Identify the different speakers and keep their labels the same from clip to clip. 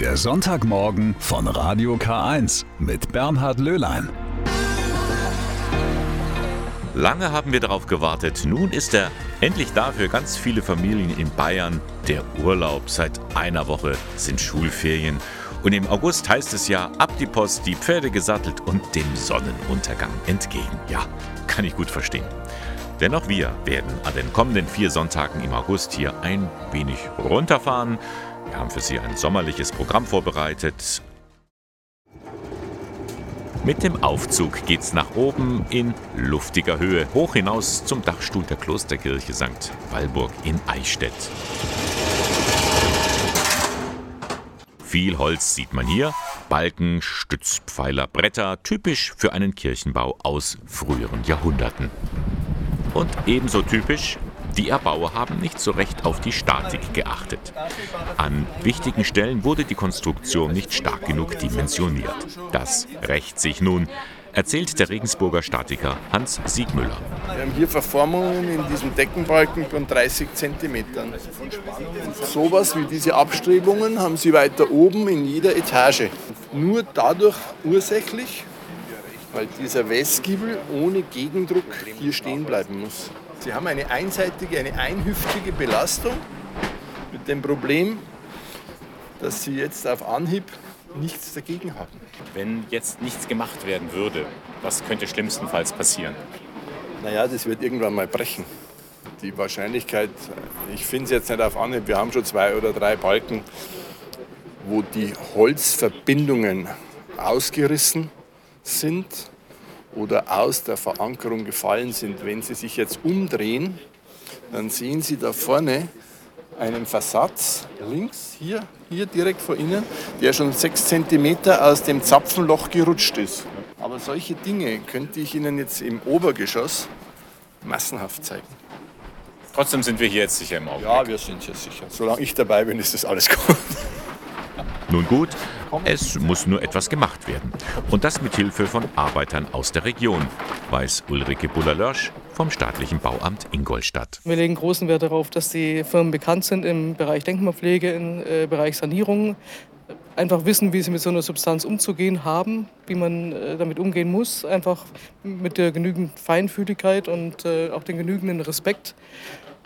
Speaker 1: Der Sonntagmorgen von Radio K1 mit Bernhard Löhlein.
Speaker 2: Lange haben wir darauf gewartet. Nun ist er endlich da für ganz viele Familien in Bayern. Der Urlaub. Seit einer Woche sind Schulferien. Und im August heißt es ja, ab die Post, die Pferde gesattelt und dem Sonnenuntergang entgegen. Ja, kann ich gut verstehen. Denn auch wir werden an den kommenden vier Sonntagen im August hier ein wenig runterfahren. Wir haben für Sie ein sommerliches Programm vorbereitet. Mit dem Aufzug geht's nach oben in luftiger Höhe, hoch hinaus zum Dachstuhl der Klosterkirche St. Walburg in Eichstätt. Viel Holz sieht man hier, Balken, Stützpfeiler, Bretter, typisch für einen Kirchenbau aus früheren Jahrhunderten. Und ebenso typisch, die Erbauer haben nicht so recht auf die Statik geachtet. An wichtigen Stellen wurde die Konstruktion nicht stark genug dimensioniert. Das rächt sich nun, erzählt der Regensburger Statiker Hans Siegmüller.
Speaker 3: Wir haben hier Verformungen in diesem Deckenbalken von 30 cm. Sowas wie diese Abstrebungen haben Sie weiter oben in jeder Etage. Nur dadurch ursächlich, weil dieser Westgiebel ohne Gegendruck hier stehen bleiben muss. Sie haben eine einseitige, eine einhüftige Belastung mit dem Problem, dass Sie jetzt auf Anhieb nichts dagegen haben.
Speaker 4: Wenn jetzt nichts gemacht werden würde, was könnte schlimmstenfalls passieren?
Speaker 3: Naja, das wird irgendwann mal brechen. Die Wahrscheinlichkeit, ich finde es jetzt nicht auf Anhieb, wir haben schon zwei oder drei Balken, wo die Holzverbindungen ausgerissen sind oder aus der Verankerung gefallen sind. Wenn Sie sich jetzt umdrehen, dann sehen Sie da vorne einen Versatz links, hier, hier direkt vor Ihnen, der schon sechs Zentimeter aus dem Zapfenloch gerutscht ist. Aber solche Dinge könnte ich Ihnen jetzt im Obergeschoss massenhaft zeigen.
Speaker 4: Trotzdem sind wir hier jetzt sicher im Augenblick.
Speaker 3: Ja, wir sind hier sicher. Solange ich dabei bin, ist das alles gut.
Speaker 2: Nun gut, es muss nur etwas gemacht werden. Und das mit Hilfe von Arbeitern aus der Region, weiß Ulrike Buller-Lörsch vom staatlichen Bauamt Ingolstadt.
Speaker 5: Wir legen großen Wert darauf, dass die Firmen bekannt sind im Bereich Denkmalpflege, im äh, Bereich Sanierung, einfach wissen, wie sie mit so einer Substanz umzugehen haben, wie man äh, damit umgehen muss, einfach mit der genügend Feinfühligkeit und äh, auch den genügenden Respekt.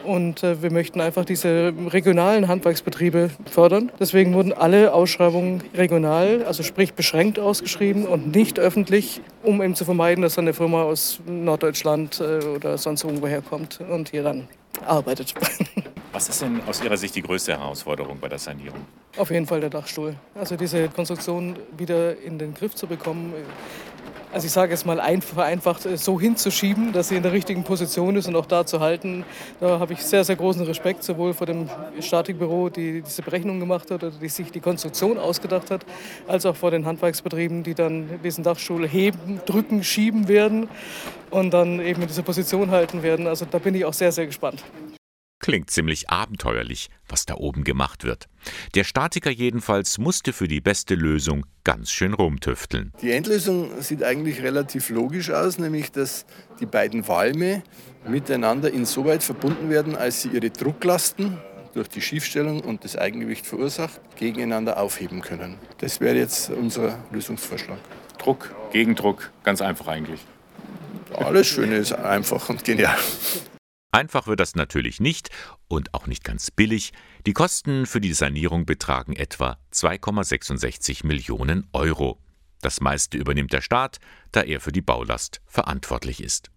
Speaker 5: Und äh, wir möchten einfach diese regionalen Handwerksbetriebe fördern. Deswegen wurden alle Ausschreibungen regional, also sprich beschränkt ausgeschrieben und nicht öffentlich, um eben zu vermeiden, dass dann eine Firma aus Norddeutschland äh, oder sonst irgendwo herkommt und hier dann arbeitet.
Speaker 4: Was ist denn aus Ihrer Sicht die größte Herausforderung bei der Sanierung?
Speaker 5: Auf jeden Fall der Dachstuhl. Also diese Konstruktion wieder in den Griff zu bekommen. Also ich sage es mal einfach, vereinfacht, so hinzuschieben, dass sie in der richtigen Position ist und auch da zu halten. Da habe ich sehr, sehr großen Respekt, sowohl vor dem Statikbüro, die diese Berechnung gemacht hat oder die sich die Konstruktion ausgedacht hat, als auch vor den Handwerksbetrieben, die dann diesen Dachstuhl heben, drücken, schieben werden und dann eben in dieser Position halten werden. Also da bin ich auch sehr, sehr gespannt.
Speaker 2: Klingt ziemlich abenteuerlich, was da oben gemacht wird. Der Statiker jedenfalls musste für die beste Lösung ganz schön rumtüfteln.
Speaker 3: Die Endlösung sieht eigentlich relativ logisch aus, nämlich dass die beiden Walme miteinander insoweit verbunden werden, als sie ihre Drucklasten durch die Schiefstellung und das Eigengewicht verursacht, gegeneinander aufheben können. Das wäre jetzt unser Lösungsvorschlag.
Speaker 4: Druck, Gegendruck, ganz einfach eigentlich.
Speaker 3: Alles Schöne ist einfach und genial.
Speaker 2: Einfach wird das natürlich nicht und auch nicht ganz billig. Die Kosten für die Sanierung betragen etwa 2,66 Millionen Euro. Das meiste übernimmt der Staat, da er für die Baulast verantwortlich ist.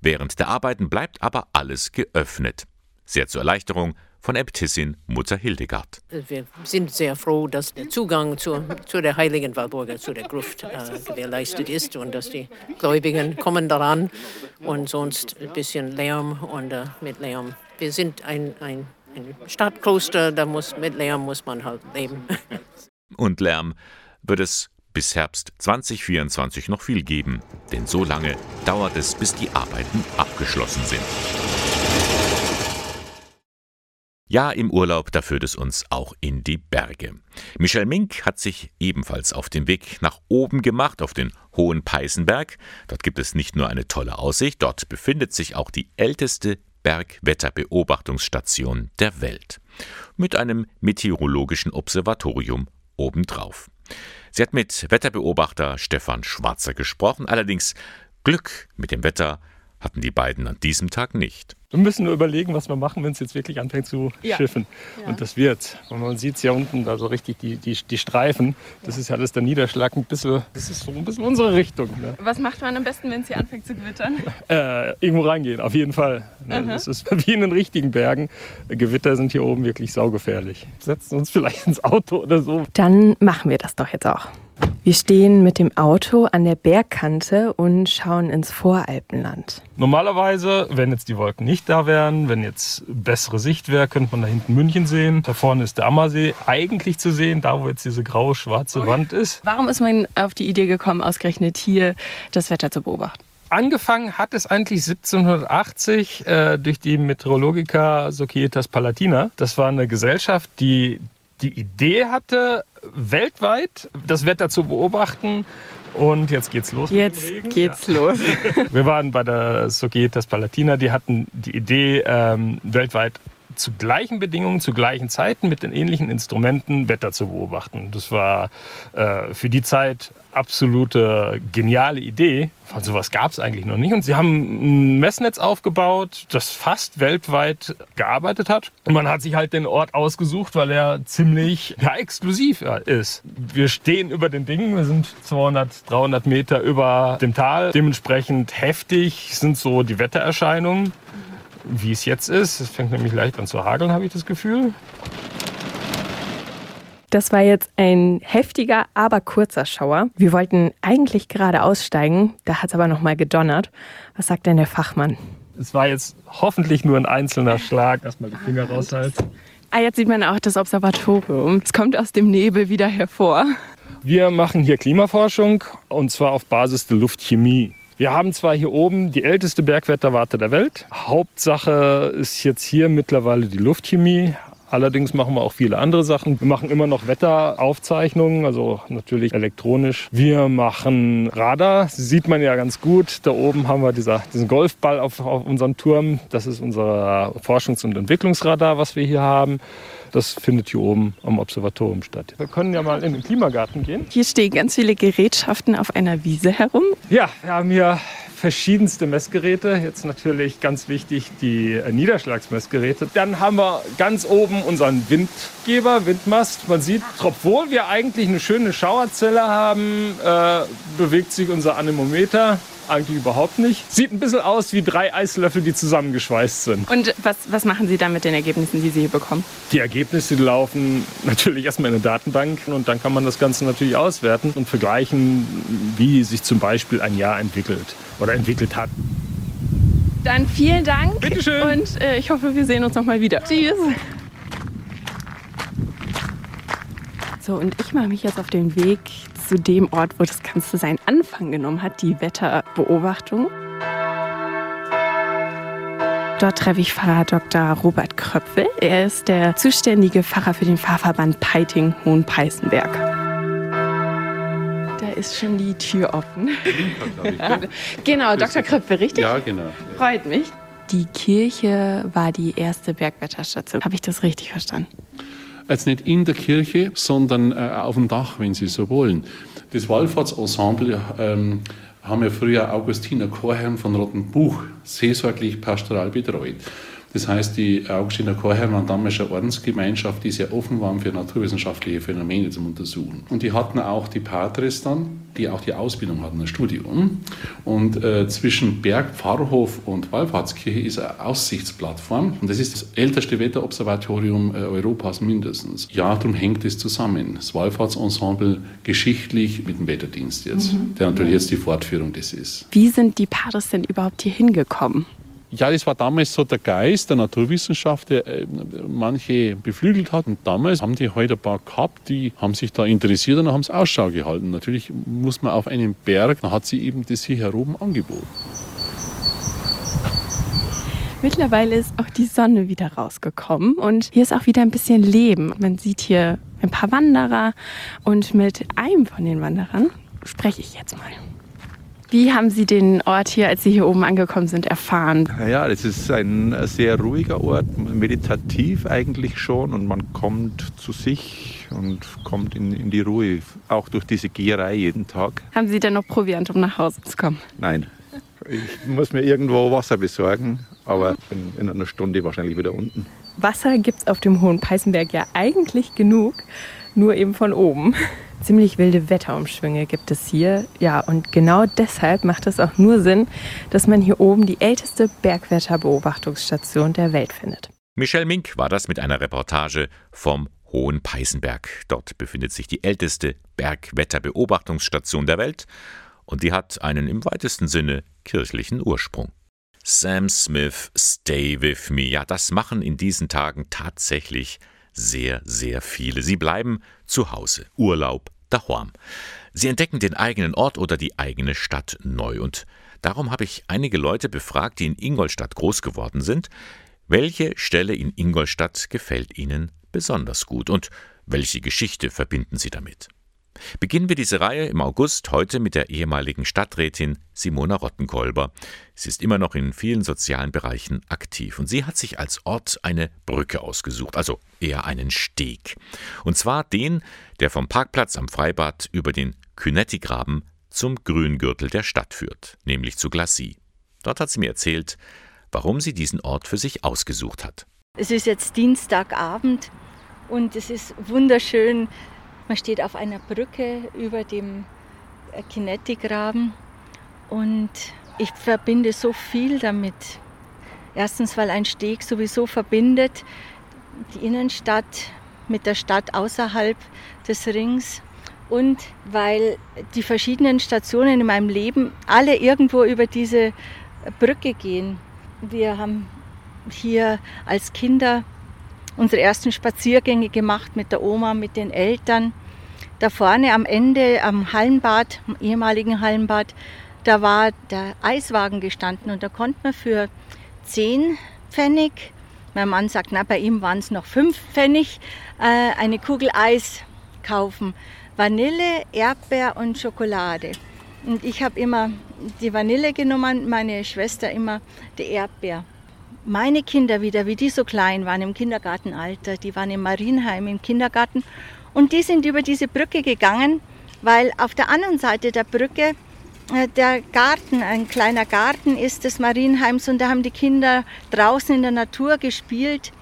Speaker 2: Während der Arbeiten bleibt aber alles geöffnet. Sehr zur Erleichterung von Äbtissin Mutter Hildegard.
Speaker 6: Wir sind sehr froh, dass der Zugang zur, zu der heiligen Walburger, zu der Gruft, äh, gewährleistet ist und dass die Gläubigen kommen daran und sonst ein bisschen Lärm und äh, mit Lärm. Wir sind ein, ein, ein Stadtkloster, da muss, mit Lärm muss man halt leben.
Speaker 2: Und Lärm wird es bis Herbst 2024 noch viel geben, denn so lange dauert es, bis die Arbeiten abgeschlossen sind. Ja, im Urlaub, da führt es uns auch in die Berge. Michel Mink hat sich ebenfalls auf den Weg nach oben gemacht, auf den Hohen Peißenberg. Dort gibt es nicht nur eine tolle Aussicht, dort befindet sich auch die älteste Bergwetterbeobachtungsstation der Welt. Mit einem meteorologischen Observatorium obendrauf. Sie hat mit Wetterbeobachter Stefan Schwarzer gesprochen, allerdings Glück mit dem Wetter hatten die beiden an diesem Tag nicht.
Speaker 7: Wir müssen nur überlegen, was wir machen, wenn es jetzt wirklich anfängt zu ja. schiffen. Ja. Und das wird. Und man sieht es ja unten, da so richtig die, die, die Streifen. Das ist ja alles der Niederschlag. Ein bisschen, das ist so ein bisschen unsere Richtung. Ne?
Speaker 8: Was macht man am besten, wenn es hier anfängt zu gewittern?
Speaker 7: Äh, irgendwo reingehen, auf jeden Fall. Ne? Das ist wie in den richtigen Bergen. Gewitter sind hier oben wirklich saugefährlich. Setzen uns vielleicht ins Auto oder so.
Speaker 8: Dann machen wir das doch jetzt auch. Wir stehen mit dem Auto an der Bergkante und schauen ins Voralpenland.
Speaker 7: Normalerweise, wenn jetzt die Wolken nicht da wären, wenn jetzt bessere Sicht wäre, könnte man da hinten München sehen. Da vorne ist der Ammersee eigentlich zu sehen, da wo jetzt diese graue schwarze Wand ist.
Speaker 8: Warum ist man auf die Idee gekommen, ausgerechnet hier das Wetter zu beobachten?
Speaker 7: Angefangen hat es eigentlich 1780 äh, durch die Meteorologica Societas Palatina. Das war eine Gesellschaft, die die Idee hatte, weltweit das Wetter zu beobachten. Und jetzt geht's los.
Speaker 8: Jetzt geht's ja. los.
Speaker 7: Wir waren bei der Societas Palatina, die hatten die Idee, ähm, weltweit zu gleichen Bedingungen, zu gleichen Zeiten mit den ähnlichen Instrumenten Wetter zu beobachten. Das war äh, für die Zeit absolute geniale Idee. Von sowas gab es eigentlich noch nicht. Und sie haben ein Messnetz aufgebaut, das fast weltweit gearbeitet hat. Und man hat sich halt den Ort ausgesucht, weil er ziemlich ja, exklusiv ist. Wir stehen über den Dingen, wir sind 200, 300 Meter über dem Tal. Dementsprechend heftig sind so die Wettererscheinungen, wie es jetzt ist. Es fängt nämlich leicht an zu hageln, habe ich das Gefühl.
Speaker 8: Das war jetzt ein heftiger, aber kurzer Schauer. Wir wollten eigentlich gerade aussteigen, da hat es aber noch mal gedonnert. Was sagt denn der Fachmann?
Speaker 7: Es war jetzt hoffentlich nur ein einzelner Schlag. Erstmal die Finger raushalten.
Speaker 8: Ah, jetzt sieht man auch das Observatorium. Es kommt aus dem Nebel wieder hervor.
Speaker 7: Wir machen hier Klimaforschung und zwar auf Basis der Luftchemie. Wir haben zwar hier oben die älteste Bergwetterwarte der Welt. Hauptsache ist jetzt hier mittlerweile die Luftchemie, Allerdings machen wir auch viele andere Sachen. Wir machen immer noch Wetteraufzeichnungen, also natürlich elektronisch. Wir machen Radar, sieht man ja ganz gut. Da oben haben wir dieser, diesen Golfball auf, auf unserem Turm. Das ist unser Forschungs- und Entwicklungsradar, was wir hier haben. Das findet hier oben am Observatorium statt. Wir können ja mal in den Klimagarten gehen.
Speaker 8: Hier stehen ganz viele Gerätschaften auf einer Wiese herum.
Speaker 7: Ja, wir haben hier verschiedenste Messgeräte. Jetzt natürlich ganz wichtig die äh, Niederschlagsmessgeräte. Dann haben wir ganz oben unseren Windgeber, Windmast. Man sieht, obwohl wir eigentlich eine schöne Schauerzelle haben, äh, bewegt sich unser Anemometer eigentlich überhaupt nicht. Sieht ein bisschen aus wie drei Eislöffel, die zusammengeschweißt sind.
Speaker 8: Und was, was machen Sie dann mit den Ergebnissen, die Sie hier bekommen?
Speaker 7: Die Ergebnisse laufen natürlich erstmal in eine Datenbank und dann kann man das Ganze natürlich auswerten und vergleichen, wie sich zum Beispiel ein Jahr entwickelt oder entwickelt hat.
Speaker 8: Dann vielen Dank.
Speaker 7: Bitteschön.
Speaker 8: Und äh, ich hoffe, wir sehen uns noch mal wieder. Tschüss. So, und ich mache mich jetzt auf den Weg zu dem Ort, wo das Ganze seinen Anfang genommen hat, die Wetterbeobachtung. Dort treffe ich Pfarrer Dr. Robert Kröpfel. Er ist der zuständige Pfarrer für den Pfarrverband Peiting-Hohenpeißenberg. Da ist schon die Tür offen. genau, Dr. Kröpfel, richtig?
Speaker 9: Ja, genau.
Speaker 8: Freut mich. Die Kirche war die erste Bergwetterstation. Habe ich das richtig verstanden?
Speaker 9: Jetzt nicht in der Kirche, sondern äh, auf dem Dach, wenn Sie so wollen. Das Wallfahrtsensemble ähm, haben ja früher Augustiner Chorherren von Rottenbuch seelsorglich pastoral betreut. Das heißt, die Augustiner Chorherren waren damals eine Ordensgemeinschaft, die sehr offen waren für naturwissenschaftliche Phänomene zum Untersuchen. Und die hatten auch die Patres dann, die auch die Ausbildung hatten, ein Studium. Und äh, zwischen Berg, Pfarrhof und Wallfahrtskirche ist eine Aussichtsplattform. Und das ist das älteste Wetterobservatorium äh, Europas mindestens. Ja, darum hängt es zusammen. Das Wallfahrtsensemble geschichtlich mit dem Wetterdienst jetzt, mhm. der natürlich jetzt die Fortführung des ist.
Speaker 8: Wie sind die Patres denn überhaupt hier hingekommen?
Speaker 9: Ja, das war damals so der Geist der Naturwissenschaft, der äh, manche beflügelt hat. Und damals haben die heute halt ein paar gehabt, die haben sich da interessiert und haben es Ausschau gehalten. Natürlich muss man auf einen Berg, da hat sie eben das hier heroben angeboten.
Speaker 8: Mittlerweile ist auch die Sonne wieder rausgekommen und hier ist auch wieder ein bisschen Leben. Man sieht hier ein paar Wanderer und mit einem von den Wanderern spreche ich jetzt mal. Wie haben Sie den Ort hier, als Sie hier oben angekommen sind, erfahren?
Speaker 10: Ja, das ist ein sehr ruhiger Ort, meditativ eigentlich schon und man kommt zu sich und kommt in, in die Ruhe, auch durch diese Geherei jeden Tag.
Speaker 8: Haben Sie denn noch Proviant, um nach Hause zu kommen?
Speaker 10: Nein, ich muss mir irgendwo Wasser besorgen, aber bin in einer Stunde wahrscheinlich wieder unten.
Speaker 8: Wasser gibt es auf dem Hohen Peißenberg ja eigentlich genug, nur eben von oben. Ziemlich wilde Wetterumschwünge gibt es hier. Ja, und genau deshalb macht es auch nur Sinn, dass man hier oben die älteste Bergwetterbeobachtungsstation der Welt findet.
Speaker 2: Michelle Mink war das mit einer Reportage vom Hohen Peißenberg. Dort befindet sich die älteste Bergwetterbeobachtungsstation der Welt und die hat einen im weitesten Sinne kirchlichen Ursprung. Sam Smith, Stay With Me. Ja, das machen in diesen Tagen tatsächlich sehr, sehr viele. Sie bleiben zu Hause, Urlaub, daheim. Sie entdecken den eigenen Ort oder die eigene Stadt neu. Und darum habe ich einige Leute befragt, die in Ingolstadt groß geworden sind. Welche Stelle in Ingolstadt gefällt ihnen besonders gut und welche Geschichte verbinden sie damit? Beginnen wir diese Reihe im August heute mit der ehemaligen Stadträtin Simona Rottenkolber. Sie ist immer noch in vielen sozialen Bereichen aktiv und sie hat sich als Ort eine Brücke ausgesucht, also eher einen Steg. Und zwar den, der vom Parkplatz am Freibad über den Künetti-Graben zum Grüngürtel der Stadt führt, nämlich zu Glacis. Dort hat sie mir erzählt, warum sie diesen Ort für sich ausgesucht hat.
Speaker 11: Es ist jetzt Dienstagabend und es ist wunderschön. Man steht auf einer Brücke über dem Kinetic-Graben und ich verbinde so viel damit. Erstens, weil ein Steg sowieso verbindet die Innenstadt mit der Stadt außerhalb des Rings und weil die verschiedenen Stationen in meinem Leben alle irgendwo über diese Brücke gehen. Wir haben hier als Kinder unsere ersten Spaziergänge gemacht mit der Oma, mit den Eltern. Da vorne am Ende am Hallenbad, am ehemaligen Hallenbad, da war der Eiswagen gestanden und da konnte man für 10 Pfennig, mein Mann sagt, na, bei ihm waren es noch 5 Pfennig, äh, eine Kugel Eis kaufen. Vanille, Erdbeer und Schokolade. Und ich habe immer die Vanille genommen, meine Schwester immer die Erdbeer. Meine Kinder wieder, wie die so klein waren im Kindergartenalter, die waren im Marienheim im Kindergarten und die sind über diese Brücke gegangen, weil auf der anderen Seite der Brücke äh, der Garten, ein kleiner Garten ist des Marienheims und da haben die Kinder draußen in der Natur gespielt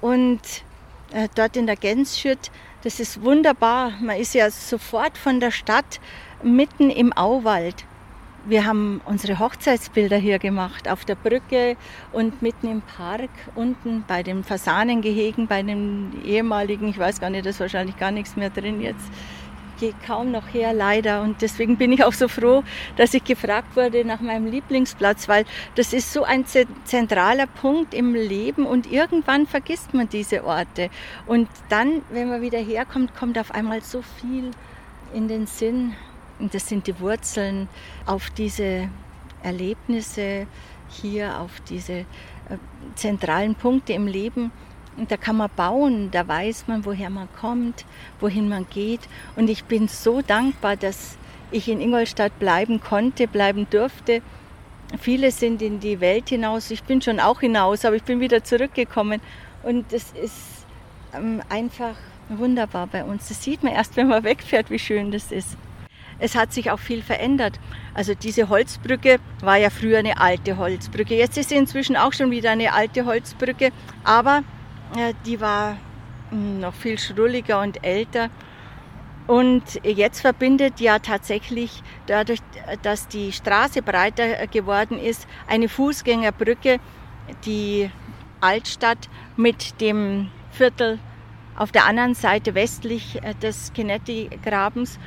Speaker 11: und äh, dort in der Gänsschütt, das ist wunderbar. Man ist ja sofort von der Stadt mitten im Auwald. Wir haben unsere Hochzeitsbilder hier gemacht, auf der Brücke und mitten im Park, unten bei den Fasanengehegen, bei den ehemaligen, ich weiß gar nicht, da ist wahrscheinlich gar nichts mehr drin jetzt. Geht kaum noch her, leider. Und deswegen bin ich auch so froh, dass ich gefragt wurde nach meinem Lieblingsplatz, weil das ist so ein zentraler Punkt im Leben und irgendwann vergisst man diese Orte. Und dann, wenn man wieder herkommt, kommt auf einmal so viel in den Sinn, und das sind die Wurzeln auf diese Erlebnisse hier, auf diese äh, zentralen Punkte im Leben. Und da kann man bauen, da weiß man, woher man kommt, wohin man geht. Und ich bin so dankbar, dass ich in Ingolstadt bleiben konnte, bleiben durfte. Viele sind in die Welt hinaus. Ich bin schon auch hinaus, aber ich bin wieder zurückgekommen. Und es ist ähm, einfach wunderbar bei uns. Das sieht man erst, wenn man wegfährt, wie schön das ist. Es hat sich auch viel verändert. Also diese Holzbrücke war ja früher eine alte Holzbrücke. Jetzt ist sie inzwischen auch schon wieder eine alte Holzbrücke, aber äh, die war hm, noch viel schrulliger und älter. Und jetzt verbindet ja tatsächlich dadurch, dass die Straße breiter geworden ist, eine Fußgängerbrücke die Altstadt mit dem Viertel auf der anderen Seite westlich äh, des Kinetti-Grabens.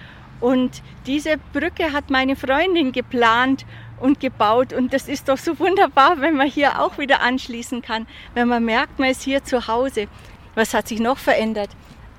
Speaker 11: Und diese Brücke hat meine Freundin geplant und gebaut. Und das ist doch so wunderbar, wenn man hier auch wieder anschließen kann, wenn man merkt, man ist hier zu Hause. Was hat sich noch verändert?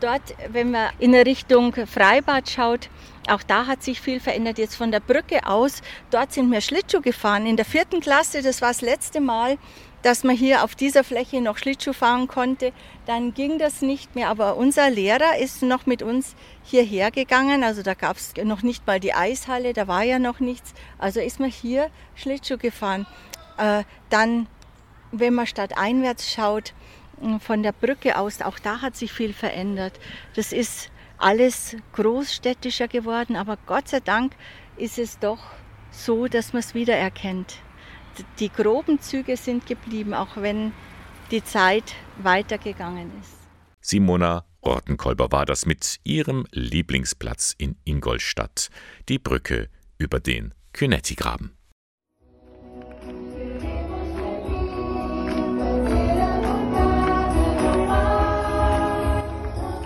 Speaker 11: Dort, wenn man in Richtung Freibad schaut, auch da hat sich viel verändert. Jetzt von der Brücke aus, dort sind wir Schlittschuh gefahren. In der vierten Klasse, das war das letzte Mal, dass man hier auf dieser Fläche noch Schlittschuh fahren konnte. Dann ging das nicht mehr, aber unser Lehrer ist noch mit uns hierher gegangen. Also da gab es noch nicht mal die Eishalle, da war ja noch nichts. Also ist man hier Schlittschuh gefahren. Äh, dann, wenn man stadteinwärts schaut, von der Brücke aus, auch da hat sich viel verändert. Das ist alles großstädtischer geworden, aber Gott sei Dank ist es doch so, dass man es wiedererkennt die groben Züge sind geblieben, auch wenn die Zeit weitergegangen ist.
Speaker 2: Simona Ortenkolber war das mit ihrem Lieblingsplatz in Ingolstadt, die Brücke über den Kynetti-Graben.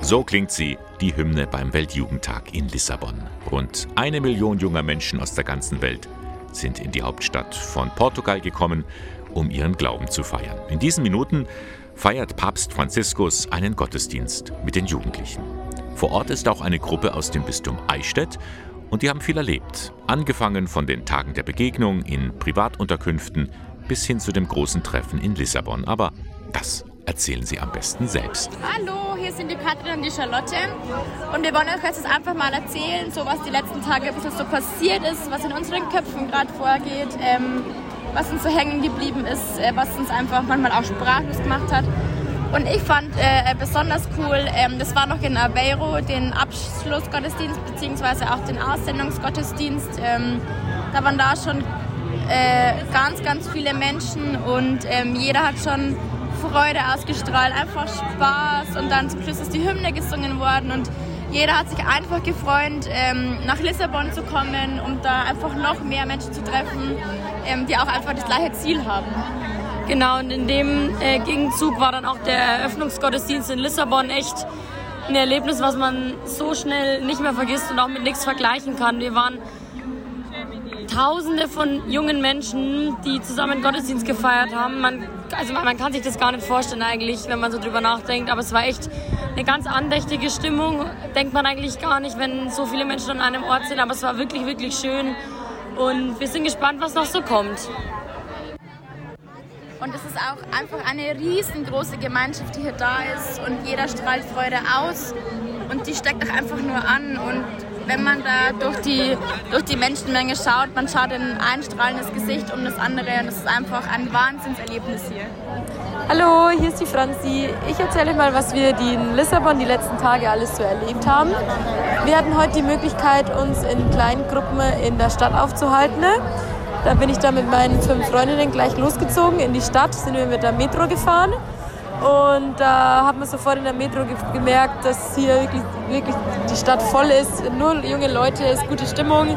Speaker 2: So klingt sie, die Hymne beim Weltjugendtag in Lissabon. Rund eine Million junger Menschen aus der ganzen Welt sind in die Hauptstadt von Portugal gekommen, um ihren Glauben zu feiern. In diesen Minuten feiert Papst Franziskus einen Gottesdienst mit den Jugendlichen. Vor Ort ist auch eine Gruppe aus dem Bistum Eichstätt und die haben viel erlebt. Angefangen von den Tagen der Begegnung in Privatunterkünften bis hin zu dem großen Treffen in Lissabon. Aber das erzählen Sie am besten selbst.
Speaker 12: Hallo, hier sind die Katrin und die Charlotte. Und wir wollen euch jetzt einfach mal erzählen, so was die letzten Tage bisschen so passiert ist, was in unseren Köpfen gerade vorgeht, ähm, was uns so hängen geblieben ist, äh, was uns einfach manchmal auch sprachlos gemacht hat. Und ich fand äh, besonders cool, ähm, das war noch in Aveiro, den Abschlussgottesdienst bzw. auch den Aussendungsgottesdienst. Ähm, da waren da schon äh, ganz, ganz viele Menschen und ähm, jeder hat schon Freude ausgestrahlt, einfach Spaß und dann zum Schluss ist die Hymne gesungen worden und jeder hat sich einfach gefreut, ähm, nach Lissabon zu kommen, um da einfach noch mehr Menschen zu treffen, ähm, die auch einfach das gleiche Ziel haben.
Speaker 13: Genau, und in dem äh, Gegenzug war dann auch der Eröffnungsgottesdienst in Lissabon echt ein Erlebnis, was man so schnell nicht mehr vergisst und auch mit nichts vergleichen kann. Wir waren Tausende von jungen Menschen, die zusammen Gottesdienst gefeiert haben. Man, also man, kann sich das gar nicht vorstellen eigentlich, wenn man so drüber nachdenkt. Aber es war echt eine ganz andächtige Stimmung. Denkt man eigentlich gar nicht, wenn so viele Menschen an einem Ort sind. Aber es war wirklich, wirklich schön. Und wir sind gespannt, was noch so kommt.
Speaker 12: Und es ist auch einfach eine riesengroße Gemeinschaft, die hier da ist. Und jeder strahlt Freude aus. Und die steckt auch einfach nur an. Und wenn man da durch die, durch die Menschenmenge schaut, man schaut in ein strahlendes Gesicht um das andere und es ist einfach ein Wahnsinnserlebnis hier.
Speaker 14: Hallo, hier ist die Franzi. Ich erzähle mal, was wir in Lissabon die letzten Tage alles so erlebt haben. Wir hatten heute die Möglichkeit, uns in kleinen Gruppen in der Stadt aufzuhalten. Da bin ich dann mit meinen fünf Freundinnen gleich losgezogen in die Stadt, sind wir mit der Metro gefahren. Und da hat man sofort in der Metro gemerkt, dass hier wirklich, wirklich die Stadt voll ist. Nur junge Leute, ist gute Stimmung.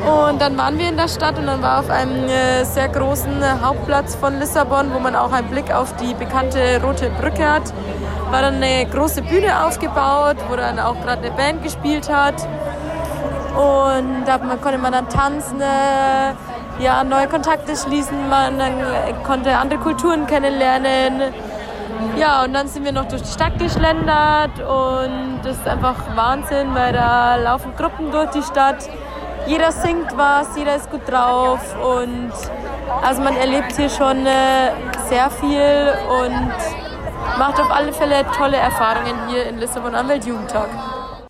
Speaker 14: Und dann waren wir in der Stadt und dann war auf einem äh, sehr großen Hauptplatz von Lissabon, wo man auch einen Blick auf die bekannte Rote Brücke hat, war dann eine große Bühne aufgebaut, wo dann auch gerade eine Band gespielt hat. Und da konnte man dann tanzen, äh, ja, neue Kontakte schließen, man konnte andere Kulturen kennenlernen. Ja, und dann sind wir noch durch die Stadt geschlendert und das ist einfach Wahnsinn, weil da laufen Gruppen durch die Stadt. Jeder singt was, jeder ist gut drauf und also man erlebt hier schon äh, sehr viel und macht auf alle Fälle tolle Erfahrungen hier in Lissabon am Weltjugendtag.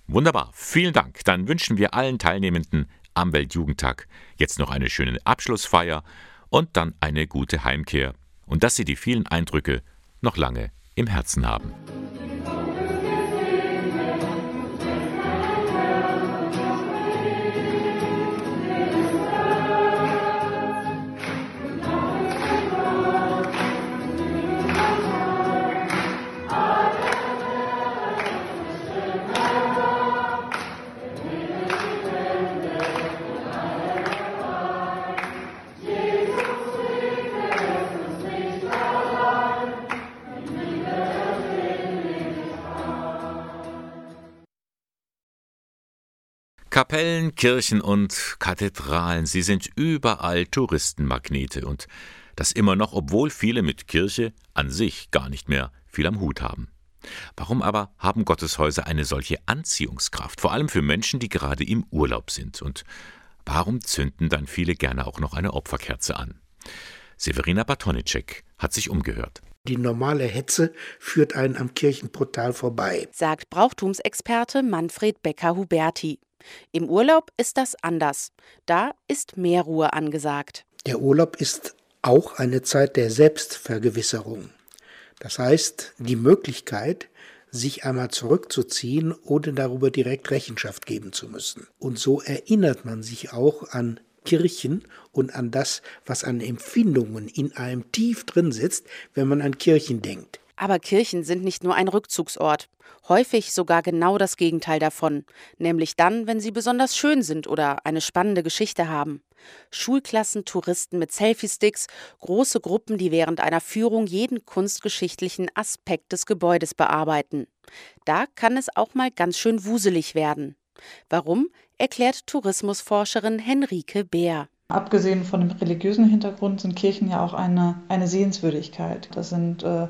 Speaker 2: Wunderbar, vielen Dank. Dann wünschen wir allen Teilnehmenden am Weltjugendtag jetzt noch eine schöne Abschlussfeier und dann eine gute Heimkehr und dass Sie die vielen Eindrücke noch lange im Herzen haben. Kapellen, Kirchen und Kathedralen, sie sind überall Touristenmagnete und das immer noch, obwohl viele mit Kirche an sich gar nicht mehr viel am Hut haben. Warum aber haben Gotteshäuser eine solche Anziehungskraft, vor allem für Menschen, die gerade im Urlaub sind? Und warum zünden dann viele gerne auch noch eine Opferkerze an? Severina Batonicek hat sich umgehört.
Speaker 15: Die normale Hetze führt einen am Kirchenportal vorbei,
Speaker 16: sagt Brauchtumsexperte Manfred Becker-Huberti. Im Urlaub ist das anders. Da ist mehr Ruhe angesagt.
Speaker 15: Der Urlaub ist auch eine Zeit der Selbstvergewisserung. Das heißt, die Möglichkeit, sich einmal zurückzuziehen, ohne darüber direkt Rechenschaft geben zu müssen. Und so erinnert man sich auch an Kirchen und an das, was an Empfindungen in einem tief drin sitzt, wenn man an Kirchen denkt.
Speaker 16: Aber Kirchen sind nicht nur ein Rückzugsort, häufig sogar genau das Gegenteil davon, nämlich dann, wenn sie besonders schön sind oder eine spannende Geschichte haben. Schulklassen, Touristen mit Selfie-Sticks, große Gruppen, die während einer Führung jeden kunstgeschichtlichen Aspekt des Gebäudes bearbeiten. Da kann es auch mal ganz schön wuselig werden. Warum, erklärt Tourismusforscherin Henrike Bär.
Speaker 17: Abgesehen von dem religiösen Hintergrund sind Kirchen ja auch eine, eine Sehenswürdigkeit. Das sind äh,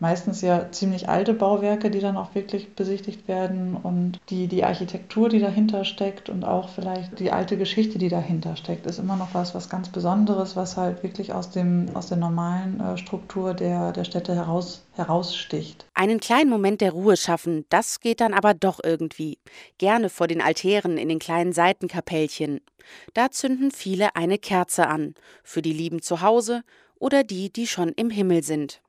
Speaker 17: meistens ja ziemlich alte Bauwerke, die dann auch wirklich besichtigt werden und die, die Architektur, die dahinter steckt und auch vielleicht die alte Geschichte, die dahinter steckt, ist immer noch was, was ganz Besonderes, was halt wirklich aus, dem, aus der normalen äh, Struktur der, der Städte heraus, heraussticht.
Speaker 16: Einen kleinen Moment der Ruhe schaffen, das geht dann aber doch irgendwie. Gerne vor den Altären in den kleinen Seitenkapellchen. Da zünden viele eine Kerze an, für die Lieben zu Hause oder die, die schon im Himmel sind.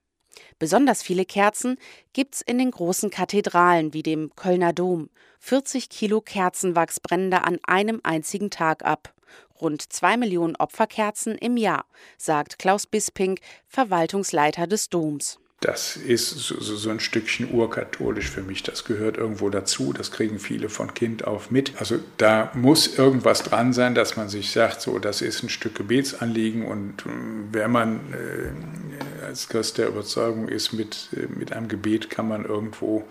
Speaker 16: Besonders viele Kerzen gibt's in den großen Kathedralen wie dem Kölner Dom. 40 Kilo Kerzenwachs brennen da an einem einzigen Tag ab. Rund zwei Millionen Opferkerzen im Jahr, sagt Klaus Bisping, Verwaltungsleiter des Doms
Speaker 18: das ist so, so, ein Stückchen urkatholisch für mich. Das gehört irgendwo dazu. Das kriegen viele von Kind auf mit. Also da muss irgendwas dran sein, dass man sich sagt, so, das ist ein Stück Gebetsanliegen. Und äh, wenn man äh, als Christ der Überzeugung ist, mit, äh, mit einem Gebet kann man irgendwo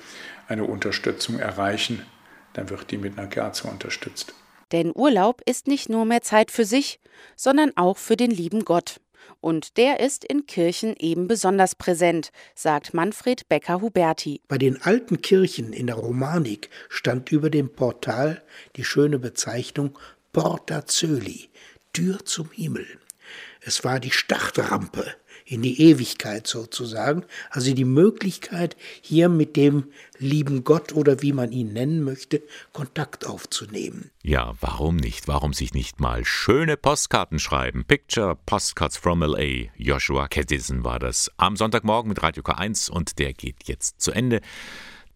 Speaker 18: eine Unterstützung erreichen, dann wird die mit einer Kerze unterstützt.
Speaker 16: Denn Urlaub ist nicht nur mehr Zeit für sich, sondern auch für den lieben Gott. Und der ist in Kirchen eben besonders präsent, sagt Manfred Becker-Huberti.
Speaker 15: Bei den alten Kirchen in der Romanik stand über dem Portal die schöne Bezeichnung Porta Zöli, Tür zum Himmel. Es war die Startrampe in die Ewigkeit sozusagen. Also die Möglichkeit, hier mit dem lieben Gott oder wie man ihn nennen möchte, Kontakt aufzunehmen.
Speaker 2: Ja, warum nicht? Warum sich nicht mal schöne Postkarten schreiben? Picture Postcards from LA. Joshua Kettison war das am Sonntagmorgen mit Radio K1 und der geht jetzt zu Ende.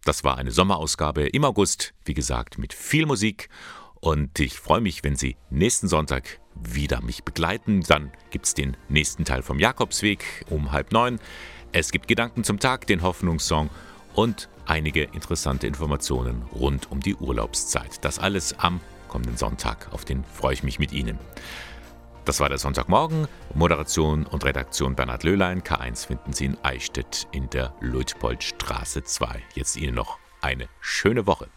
Speaker 2: Das war eine Sommerausgabe im August, wie gesagt, mit viel Musik. Und ich freue mich, wenn Sie nächsten Sonntag wieder mich begleiten. Dann gibt es den nächsten Teil vom Jakobsweg um halb neun. Es gibt Gedanken zum Tag, den Hoffnungssong und einige interessante Informationen rund um die Urlaubszeit. Das alles am kommenden Sonntag. Auf den freue ich mich mit Ihnen. Das war der Sonntagmorgen. Moderation und Redaktion Bernhard Löhlein. K1 finden Sie in Eichstätt in der Luitpoldstraße 2. Jetzt Ihnen noch eine schöne Woche.